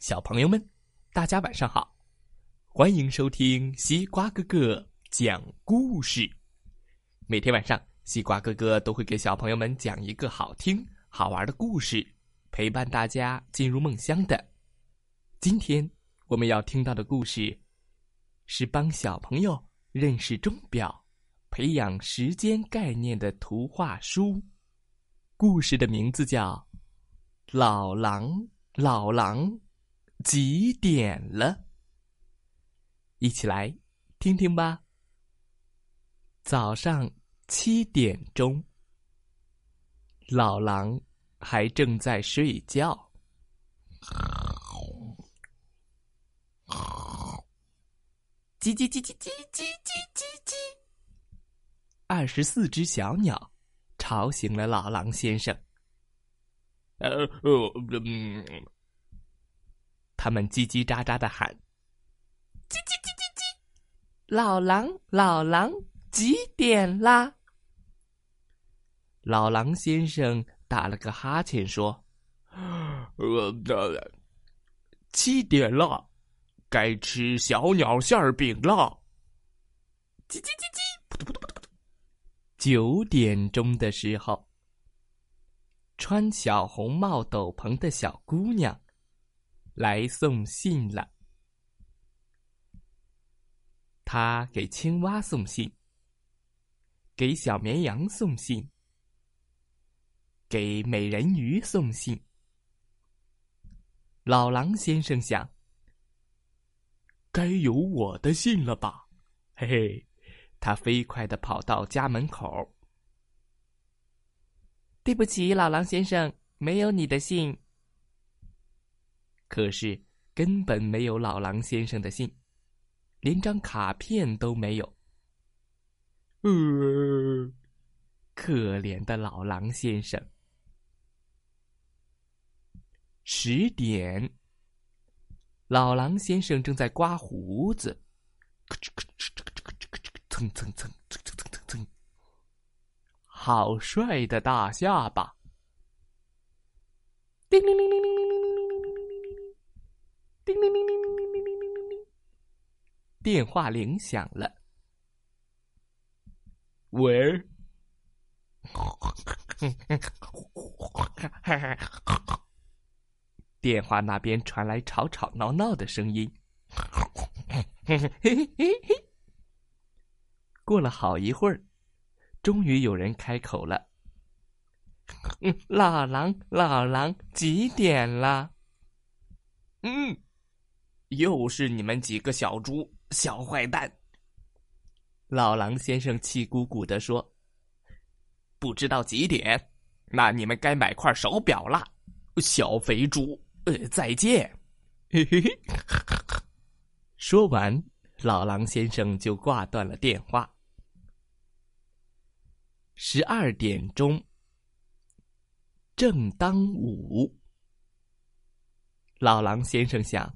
小朋友们，大家晚上好！欢迎收听西瓜哥哥讲故事。每天晚上，西瓜哥哥都会给小朋友们讲一个好听、好玩的故事，陪伴大家进入梦乡的。今天我们要听到的故事，是帮小朋友认识钟表、培养时间概念的图画书。故事的名字叫《老狼》。老狼，几点了？一起来听听吧。早上七点钟，老狼还正在睡觉。叽叽叽叽叽叽叽叽叽，二十四只小鸟吵醒了老狼先生。呃呃嗯，他们叽叽喳喳的喊：“叽叽叽叽叽，老狼老狼几点啦？”老狼先生打了个哈欠说：“呃，七点了，该吃小鸟馅饼了。”叽叽叽叽，噗噗噗噗噗。九点钟的时候。穿小红帽斗篷的小姑娘来送信了。他给青蛙送信，给小绵羊送信，给美人鱼送信。老狼先生想：该有我的信了吧？嘿嘿，他飞快的跑到家门口。对不起，老狼先生，没有你的信。可是根本没有老狼先生的信，连张卡片都没有。呃，可怜的老狼先生。十点，老狼先生正在刮胡子，蹭蹭蹭蹭蹭蹭蹭，好帅的大下巴。叮铃铃铃铃。叮铃铃铃铃铃铃铃铃铃铃。电话铃响了。喂？电话那边传来吵吵闹闹的声音。过了好一会儿。终于有人开口了：“ 老狼，老狼，几点了？”“嗯，又是你们几个小猪，小坏蛋！”老狼先生气鼓鼓的说：“不知道几点，那你们该买块手表了，小肥猪！呃，再见。”嘿嘿嘿。说完，老狼先生就挂断了电话。十二点钟，正当午。老狼先生想：“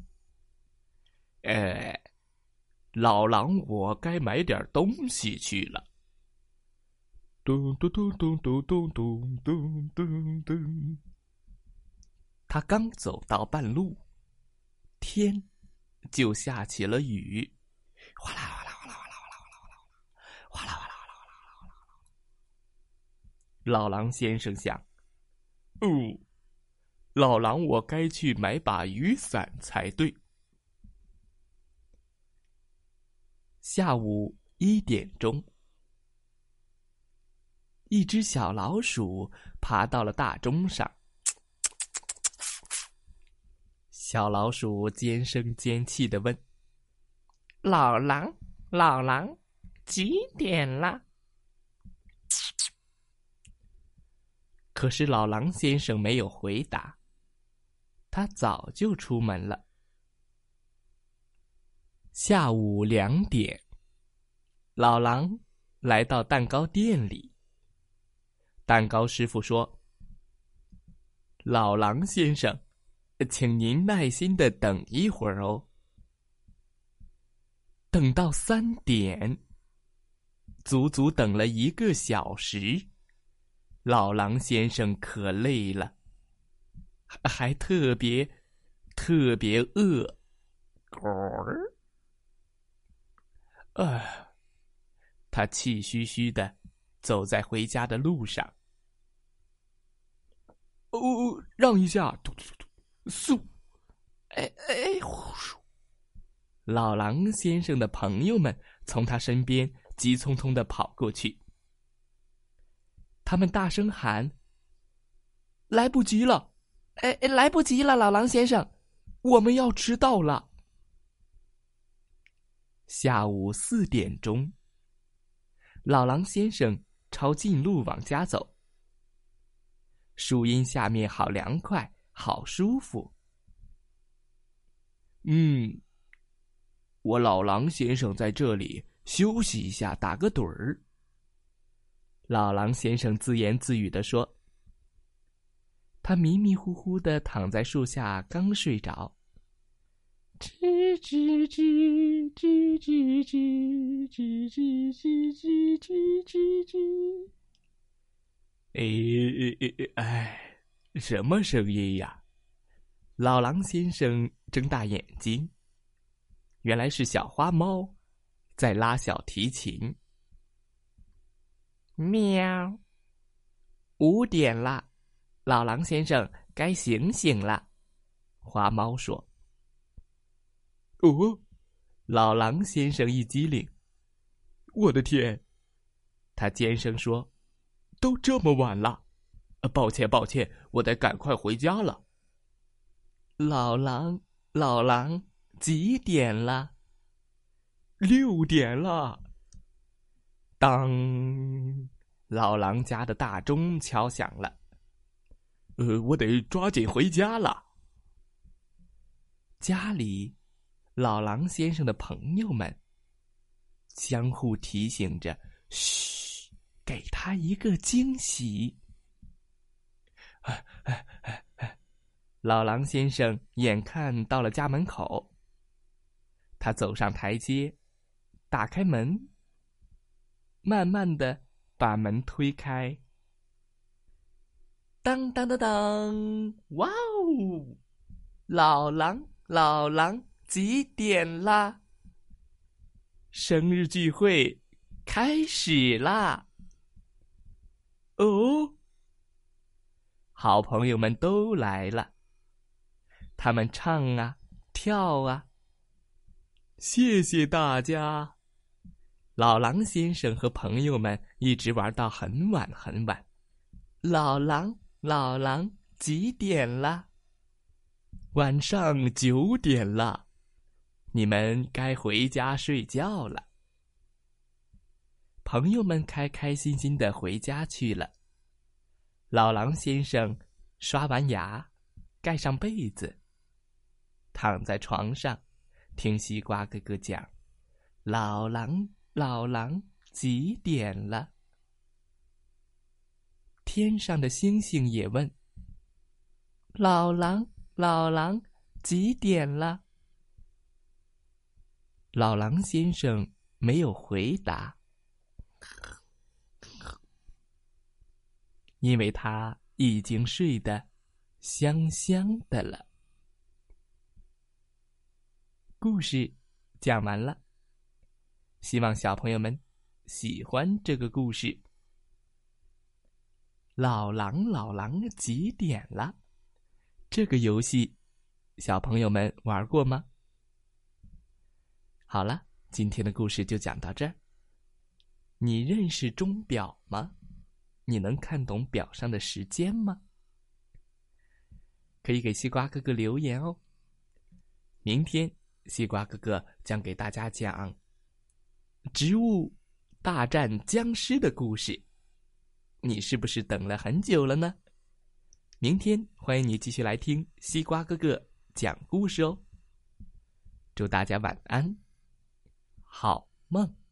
哎，老狼，我该买点东西去了。”咚咚咚咚咚咚咚咚咚咚。他刚走到半路，天就下起了雨，哗啦哗啦哗啦哗啦哗啦哗啦哗啦哗啦哗啦哗啦哗啦。老狼先生想：“哦，老狼，我该去买把雨伞才对。”下午一点钟，一只小老鼠爬到了大钟上。小老鼠尖声尖气的问：“老狼，老狼，几点了？”可是老狼先生没有回答，他早就出门了。下午两点，老狼来到蛋糕店里。蛋糕师傅说：“老狼先生，请您耐心的等一会儿哦。”等到三点，足足等了一个小时。老狼先生可累了，还特别特别饿。他气吁吁的走在回家的路上。哦，让一下！嘟嘟嘟嘟，嗖！哎哎，呼咻！老狼先生的朋友们从他身边急匆匆的跑过去，他们大声喊：“来不及了！哎哎，来不及了，老狼先生，我们要迟到了。”下午四点钟，老狼先生抄近路往家走。树荫下面好凉快，好舒服。嗯，我老狼先生在这里休息一下，打个盹儿。老狼先生自言自语地说：“他迷迷糊糊的躺在树下，刚睡着。”吱吱吱吱吱吱吱吱吱吱吱吱吱。哎哎，什么声音呀？老狼先生睁大眼睛，原来是小花猫在拉小提琴。喵！五点了，老狼先生该醒醒了。花猫说。哦，老狼先生一激灵，我的天！他尖声说：“都这么晚了，抱歉，抱歉，我得赶快回家了。”老狼，老狼，几点了？六点了。当，老狼家的大钟敲响了。呃，我得抓紧回家了。家里。老狼先生的朋友们相互提醒着：“嘘，给他一个惊喜。”老狼先生眼看到了家门口，他走上台阶，打开门，慢慢的把门推开。当当当当！哇哦，老狼，老狼！几点啦？生日聚会开始啦！哦，好朋友们都来了，他们唱啊，跳啊。谢谢大家！老狼先生和朋友们一直玩到很晚很晚。老狼，老狼，几点了？晚上九点了。你们该回家睡觉了。朋友们开开心心的回家去了。老狼先生刷完牙，盖上被子，躺在床上，听西瓜哥哥讲：“老狼，老狼，几点了？”天上的星星也问：“老狼，老狼，几点了？”老狼先生没有回答，因为他已经睡得香香的了。故事讲完了，希望小朋友们喜欢这个故事。老狼，老狼，几点了？这个游戏，小朋友们玩过吗？好了，今天的故事就讲到这儿。你认识钟表吗？你能看懂表上的时间吗？可以给西瓜哥哥留言哦。明天西瓜哥哥将给大家讲《植物大战僵尸》的故事。你是不是等了很久了呢？明天欢迎你继续来听西瓜哥哥讲故事哦。祝大家晚安。好梦。